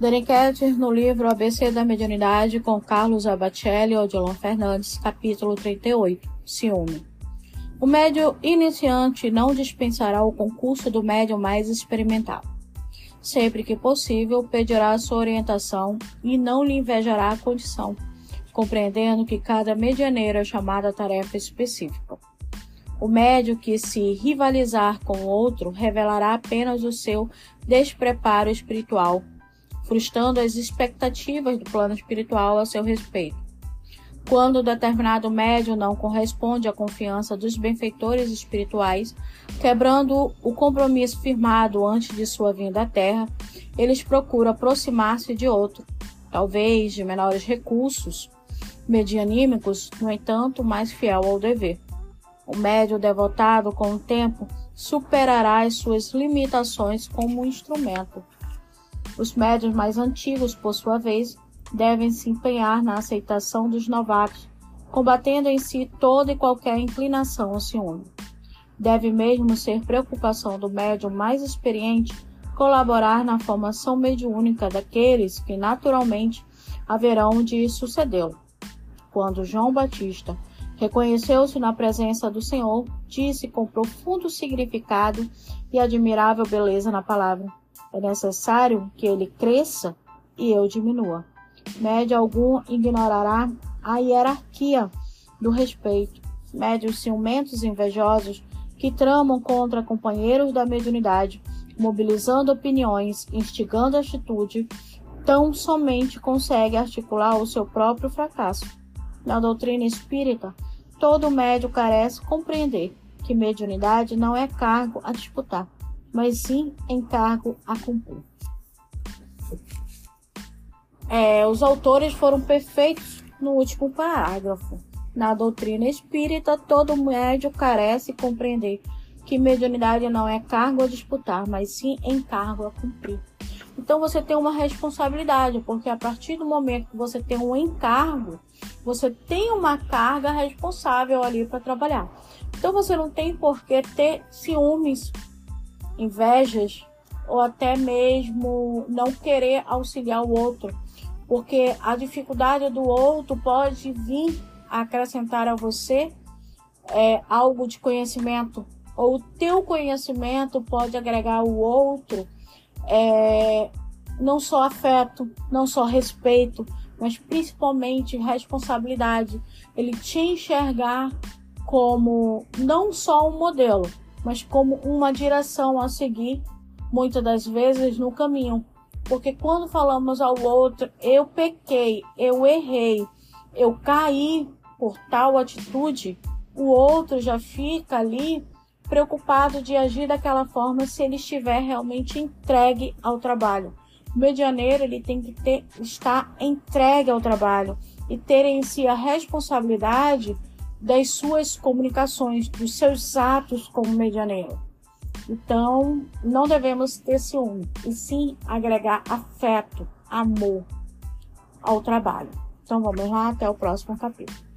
Daniquete no livro ABC da Mediunidade com Carlos Abacelli e Odilon Fernandes, capítulo 38, Ciúme. O médium iniciante não dispensará o concurso do médium mais experimentado. Sempre que possível, pedirá sua orientação e não lhe invejará a condição, compreendendo que cada medianeiro é chamada tarefa específica. O médium que se rivalizar com outro revelará apenas o seu despreparo espiritual frustrando as expectativas do plano espiritual a seu respeito. Quando determinado médium não corresponde à confiança dos benfeitores espirituais, quebrando o compromisso firmado antes de sua vinda à Terra, eles procuram aproximar-se de outro, talvez de menores recursos medianímicos, no entanto, mais fiel ao dever. O médium devotado, com o tempo, superará as suas limitações como um instrumento os médios mais antigos, por sua vez, devem se empenhar na aceitação dos novatos, combatendo em si toda e qualquer inclinação ao ciúme. Deve mesmo ser preocupação do médium mais experiente colaborar na formação mediúnica daqueles que naturalmente haverão de sucedê-lo. Quando João Batista reconheceu-se na presença do Senhor, disse com profundo significado e admirável beleza na palavra: é necessário que ele cresça e eu diminua. Médio algum ignorará a hierarquia do respeito. Médios ciumentos e invejosos que tramam contra companheiros da mediunidade, mobilizando opiniões, instigando atitude, tão somente consegue articular o seu próprio fracasso. Na doutrina espírita, todo médio carece compreender que mediunidade não é cargo a disputar, mas sim encargo a cumprir. É, os autores foram perfeitos no último parágrafo. Na doutrina espírita, todo médio carece compreender que mediunidade não é cargo a disputar, mas sim encargo a cumprir. Então você tem uma responsabilidade, porque a partir do momento que você tem um encargo, você tem uma carga responsável ali para trabalhar. Então você não tem por que ter ciúmes invejas ou até mesmo não querer auxiliar o outro, porque a dificuldade do outro pode vir acrescentar a você é, algo de conhecimento, ou o teu conhecimento pode agregar ao outro é, não só afeto, não só respeito, mas principalmente responsabilidade. Ele te enxergar como não só um modelo, mas como uma direção a seguir, muitas das vezes no caminho. Porque quando falamos ao outro, eu pequei, eu errei, eu caí por tal atitude, o outro já fica ali preocupado de agir daquela forma se ele estiver realmente entregue ao trabalho. O medianeiro ele tem que ter, estar entregue ao trabalho e ter em si a responsabilidade das suas comunicações, dos seus atos como medianeiro. Então, não devemos ter ciúme, e sim agregar afeto, amor ao trabalho. Então, vamos lá, até o próximo capítulo.